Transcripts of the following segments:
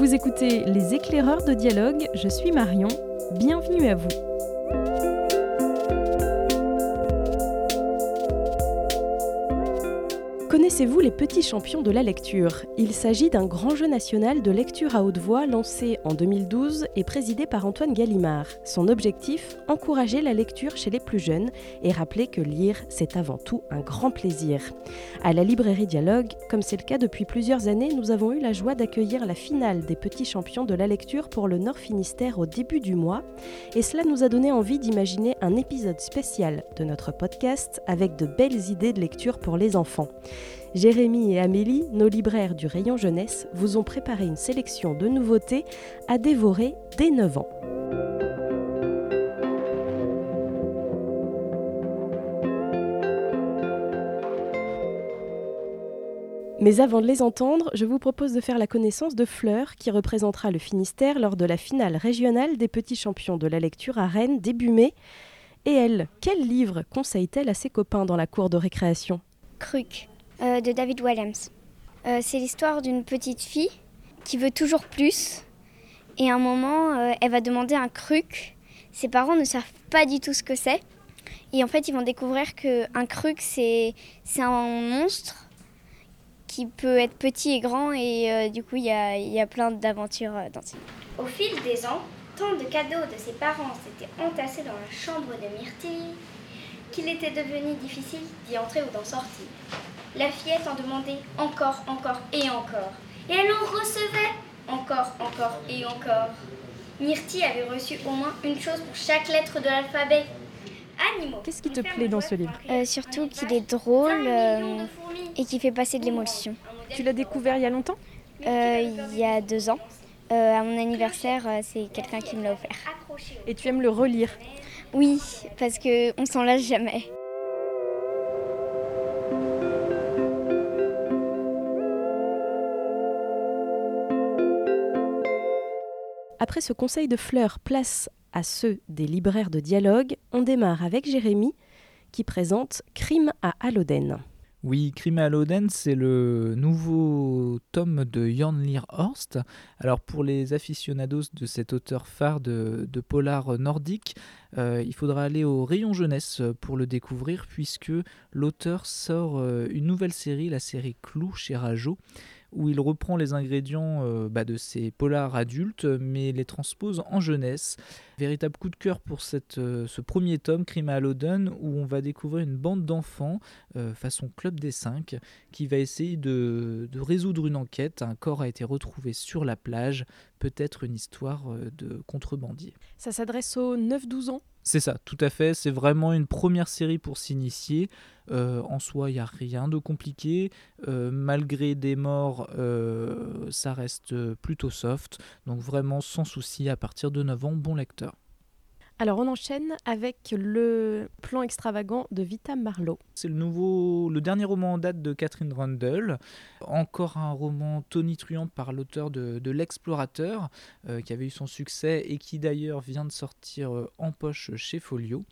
Vous écoutez Les éclaireurs de dialogue, je suis Marion, bienvenue à vous. Connaissez-vous les petits champions de la lecture? Il s'agit d'un grand jeu national de lecture à haute voix lancé en 2012 et présidé par Antoine Gallimard. Son objectif? Encourager la lecture chez les plus jeunes et rappeler que lire, c'est avant tout un grand plaisir. À la librairie Dialogue, comme c'est le cas depuis plusieurs années, nous avons eu la joie d'accueillir la finale des petits champions de la lecture pour le Nord Finistère au début du mois. Et cela nous a donné envie d'imaginer un épisode spécial de notre podcast avec de belles idées de lecture pour les enfants. Jérémy et Amélie, nos libraires du rayon jeunesse, vous ont préparé une sélection de nouveautés à dévorer dès 9 ans. Mais avant de les entendre, je vous propose de faire la connaissance de Fleur, qui représentera le Finistère lors de la finale régionale des petits champions de la lecture à Rennes début mai. Et elle, quel livre conseille-t-elle à ses copains dans la cour de récréation? Cruc. Euh, de David Williams. Euh, c'est l'histoire d'une petite fille qui veut toujours plus. Et à un moment, euh, elle va demander un cruc. Ses parents ne savent pas du tout ce que c'est. Et en fait, ils vont découvrir qu'un cruc, c'est un monstre qui peut être petit et grand. Et du coup, il y a, y a, plein d'aventures dans ce Au fil des ans, tant de cadeaux de ses parents s'étaient entassés dans la chambre de Myrtille qu'il était devenu difficile d'y entrer ou d'en sortir. La fillette en demandait encore, encore et encore. Et elle en recevait encore, encore et encore. Myrtille avait reçu au moins une chose pour chaque lettre de l'alphabet. Animaux. Qu'est-ce qui te plaît dans ce livre euh, Surtout qu'il est drôle euh, et qu'il fait passer de l'émotion. Tu l'as découvert il y a longtemps? Euh, Il y a deux ans. à mon anniversaire, c'est quelqu'un qui me l'a offert. Et tu aimes le relire Oui, parce qu'on s'en lasse jamais. Après ce conseil de fleurs, place à ceux des libraires de dialogue, on démarre avec Jérémy qui présente Crime à Aloden. Oui, Crime à Aloden, c'est le nouveau tome de Jan Horst. Alors pour les aficionados de cet auteur phare de, polar nordique, euh, il faudra aller au rayon jeunesse pour le découvrir puisque l'auteur sort euh, une nouvelle série, la série Clou chez Rajo où il reprend les ingrédients euh, bah, de ses polars adultes, mais les transpose en jeunesse. Véritable coup de cœur pour euh, ce premier tome, Crime à Loden, où on va découvrir une bande d'enfants, euh, façon Club des 5, qui va essayer de, résoudre une enquête. Un corps a été retrouvé sur la plage, peut-être une histoire de contrebandier. Ça s'adresse aux 9-12 ans? C'est ça, tout à fait. C'est vraiment une première série pour s'initier. Euh, en soi, il n'y a rien de compliqué. Euh, malgré des morts, euh, ça reste plutôt soft. Donc vraiment sans souci à partir de 9 ans, bon lecteur. Alors on enchaîne avec le plan extravagant de Vita Marlowe. C'est le nouveau, le dernier roman en date de Catherine Rundle. Encore un roman tonitruant par l'auteur de, L'Explorateur, euh, qui avait eu son succès et qui d'ailleurs vient de sortir euh, en poche chez Folio.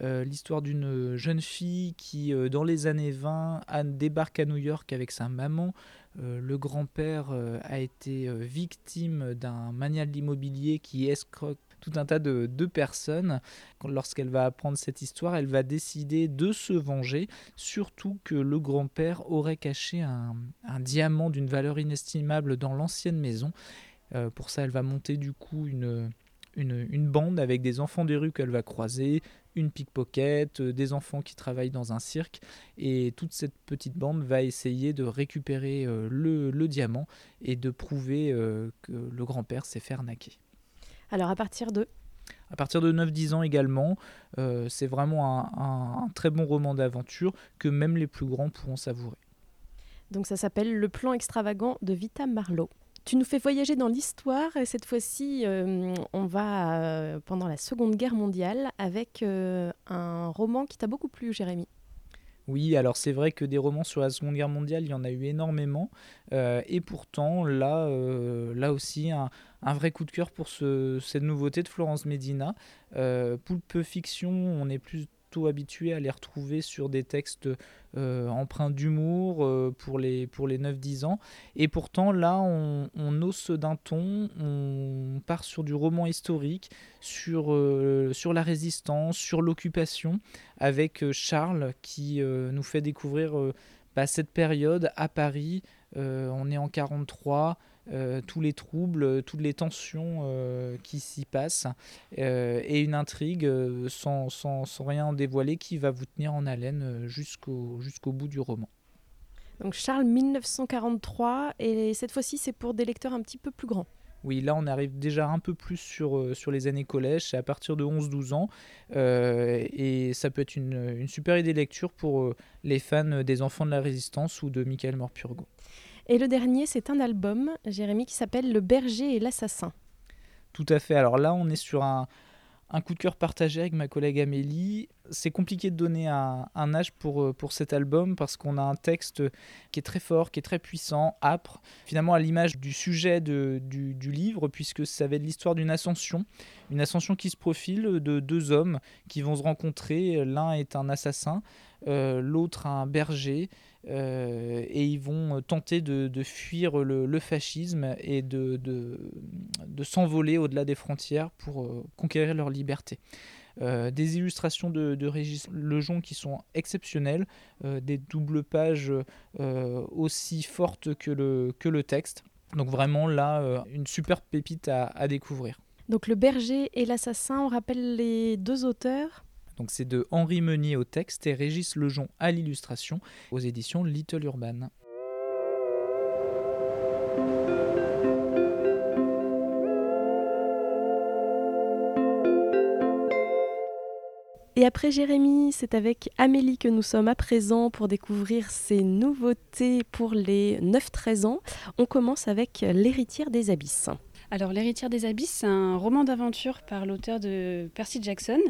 Euh, l'histoire d'une jeune fille qui, dans les années 20, débarque à New York avec sa maman. le grand-père a été victime d'un mania de l'immobilier qui escroque tout un tas de, personnes. Lorsqu'elle va apprendre cette histoire, elle va décider de se venger, surtout que le grand-père aurait caché un, diamant d'une valeur inestimable dans l'ancienne maison. Euh, pour ça, elle va monter du coup une, une, bande avec des enfants des rues qu'elle va croiser, une pickpocket, euh, des enfants qui travaillent dans un cirque, et toute cette petite bande va essayer de récupérer euh, le, diamant et de prouver que le grand-père s'est fait arnaquer. Alors à partir de à partir de 9-10 ans également, euh, c'est vraiment un, très bon roman d'aventure que même les plus grands pourront savourer. Donc ça s'appelle Le plan extravagant de Vita Marlowe. Tu nous fais voyager dans l'histoire et cette fois-ci euh, on va euh, pendant la Seconde Guerre mondiale avec un roman qui t'a beaucoup plu Jérémy. Oui, alors c'est vrai que des romans sur la Seconde Guerre mondiale, il y en a eu énormément. et pourtant, là, là aussi, un, un vrai coup de cœur pour cette nouveauté de Florence Medina. Euh, Poulpe Fiction, on est plutôt habitué à les retrouver sur des textes euh, empreints d'humour euh, pour les, pour les 9-10 ans. Et pourtant, là, on, on d'un ton, on part sur du roman historique, sur, euh, sur la résistance, sur l'occupation, avec Charles qui nous fait découvrir bah, cette période à Paris. on est en 43. Euh, tous les troubles, toutes les tensions euh, qui s'y passent, euh, et une intrigue sans, sans, sans, rien dévoiler qui va vous tenir en haleine jusqu'au jusqu'au bout du roman. Donc Charles 1943, et cette fois-ci c'est pour des lecteurs un petit peu plus grands. Oui, là on arrive déjà un peu plus sur, sur les années collège, c'est à partir de 11-12 ans, et ça peut être une, une, super idée de lecture pour les fans des Enfants de la Résistance ou de Michael Morpurgo. Et le dernier, c'est un album, Jérémy, qui s'appelle Le berger et l'assassin. Tout à fait. Alors là, on est sur un, coup de cœur partagé avec ma collègue Amélie. C'est compliqué de donner un, âge pour, euh, pour cet album parce qu'on a un texte qui est très fort, qui est très puissant, âpre, finalement à l'image du sujet du, du, livre, puisque ça va être l'histoire d'une ascension, une ascension qui se profile de deux hommes qui vont se rencontrer. L'un est un assassin, euh, l'autre un berger. Euh, et ils vont tenter de, fuir le, fascisme et de, s'envoler au-delà des frontières pour euh, conquérir leur liberté. Euh, des illustrations de, Régis Lejon qui sont exceptionnelles, des doubles pages aussi fortes que le, texte. Donc vraiment là, une super pépite à découvrir. Donc le berger et l'assassin, on rappelle les deux auteurs donc c'est de Henri Meunier au texte et Régis Lejon à l'illustration aux éditions Little Urban. Et après Jérémy, c'est avec Amélie que nous sommes à présent pour découvrir ces nouveautés pour les 9-13 ans. On commence avec L'héritière des abysses. Alors, L'héritière des abysses, c'est un roman d'aventure par l'auteur de Percy Jackson.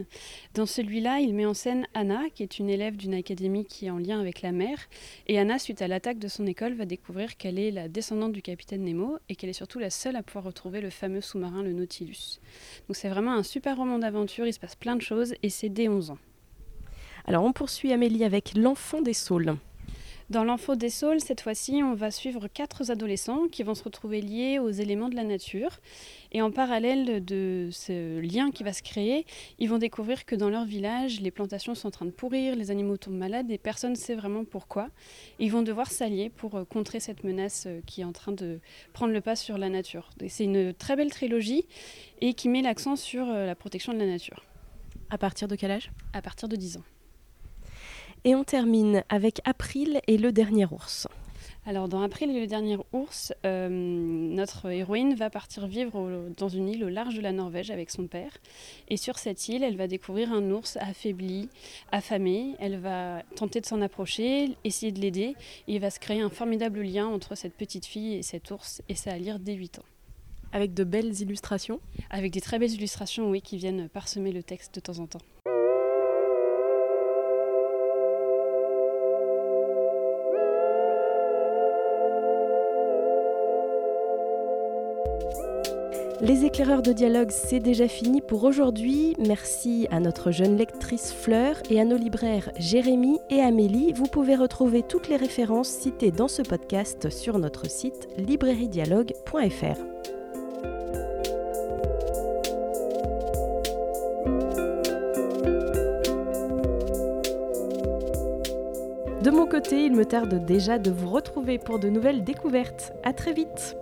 Dans celui-là, il met en scène Anna, qui est une élève d'une académie qui est en lien avec la mer. Et Anna, suite à l'attaque de son école, va découvrir qu'elle est la descendante du capitaine Nemo et qu'elle est surtout la seule à pouvoir retrouver le fameux sous-marin, le Nautilus. Donc, c'est vraiment un super roman d'aventure, il se passe plein de choses et c'est dès 11 ans. Alors, on poursuit Amélie avec L'enfant des saules. Dans l'Enfant des Saules, cette fois-ci, on va suivre quatre adolescents qui vont se retrouver liés aux éléments de la nature. Et en parallèle de ce lien qui va se créer, ils vont découvrir que dans leur village, les plantations sont en train de pourrir, les animaux tombent malades et personne ne sait vraiment pourquoi. ils vont devoir s'allier pour euh, contrer cette menace euh, qui est en train de prendre le pas sur la nature. C'est une très belle trilogie et qui met l'accent sur euh, la protection de la nature. À partir de quel âge? À partir de 10 ans. Et on termine avec April et le dernier ours. Alors dans April et le dernier ours, euh, notre héroïne va partir vivre dans une île au large de la Norvège avec son père. Et sur cette île, elle va découvrir un ours affaibli, affamé. Elle va tenter de s'en approcher, essayer de l'aider. Et il va se créer un formidable lien entre cette petite fille et cet ours. Et ça à lire dès 8 ans. Avec de belles illustrations Avec des très belles illustrations, oui, qui viennent parsemer le texte de temps en temps. Les éclaireurs de dialogue, c'est déjà fini pour aujourd'hui. Merci à notre jeune lectrice Fleur et à nos libraires Jérémy et Amélie. Vous pouvez retrouver toutes les références citées dans ce podcast sur notre site librairiedialogue.fr. De mon côté, il me tarde déjà de vous retrouver pour de nouvelles découvertes. À très vite!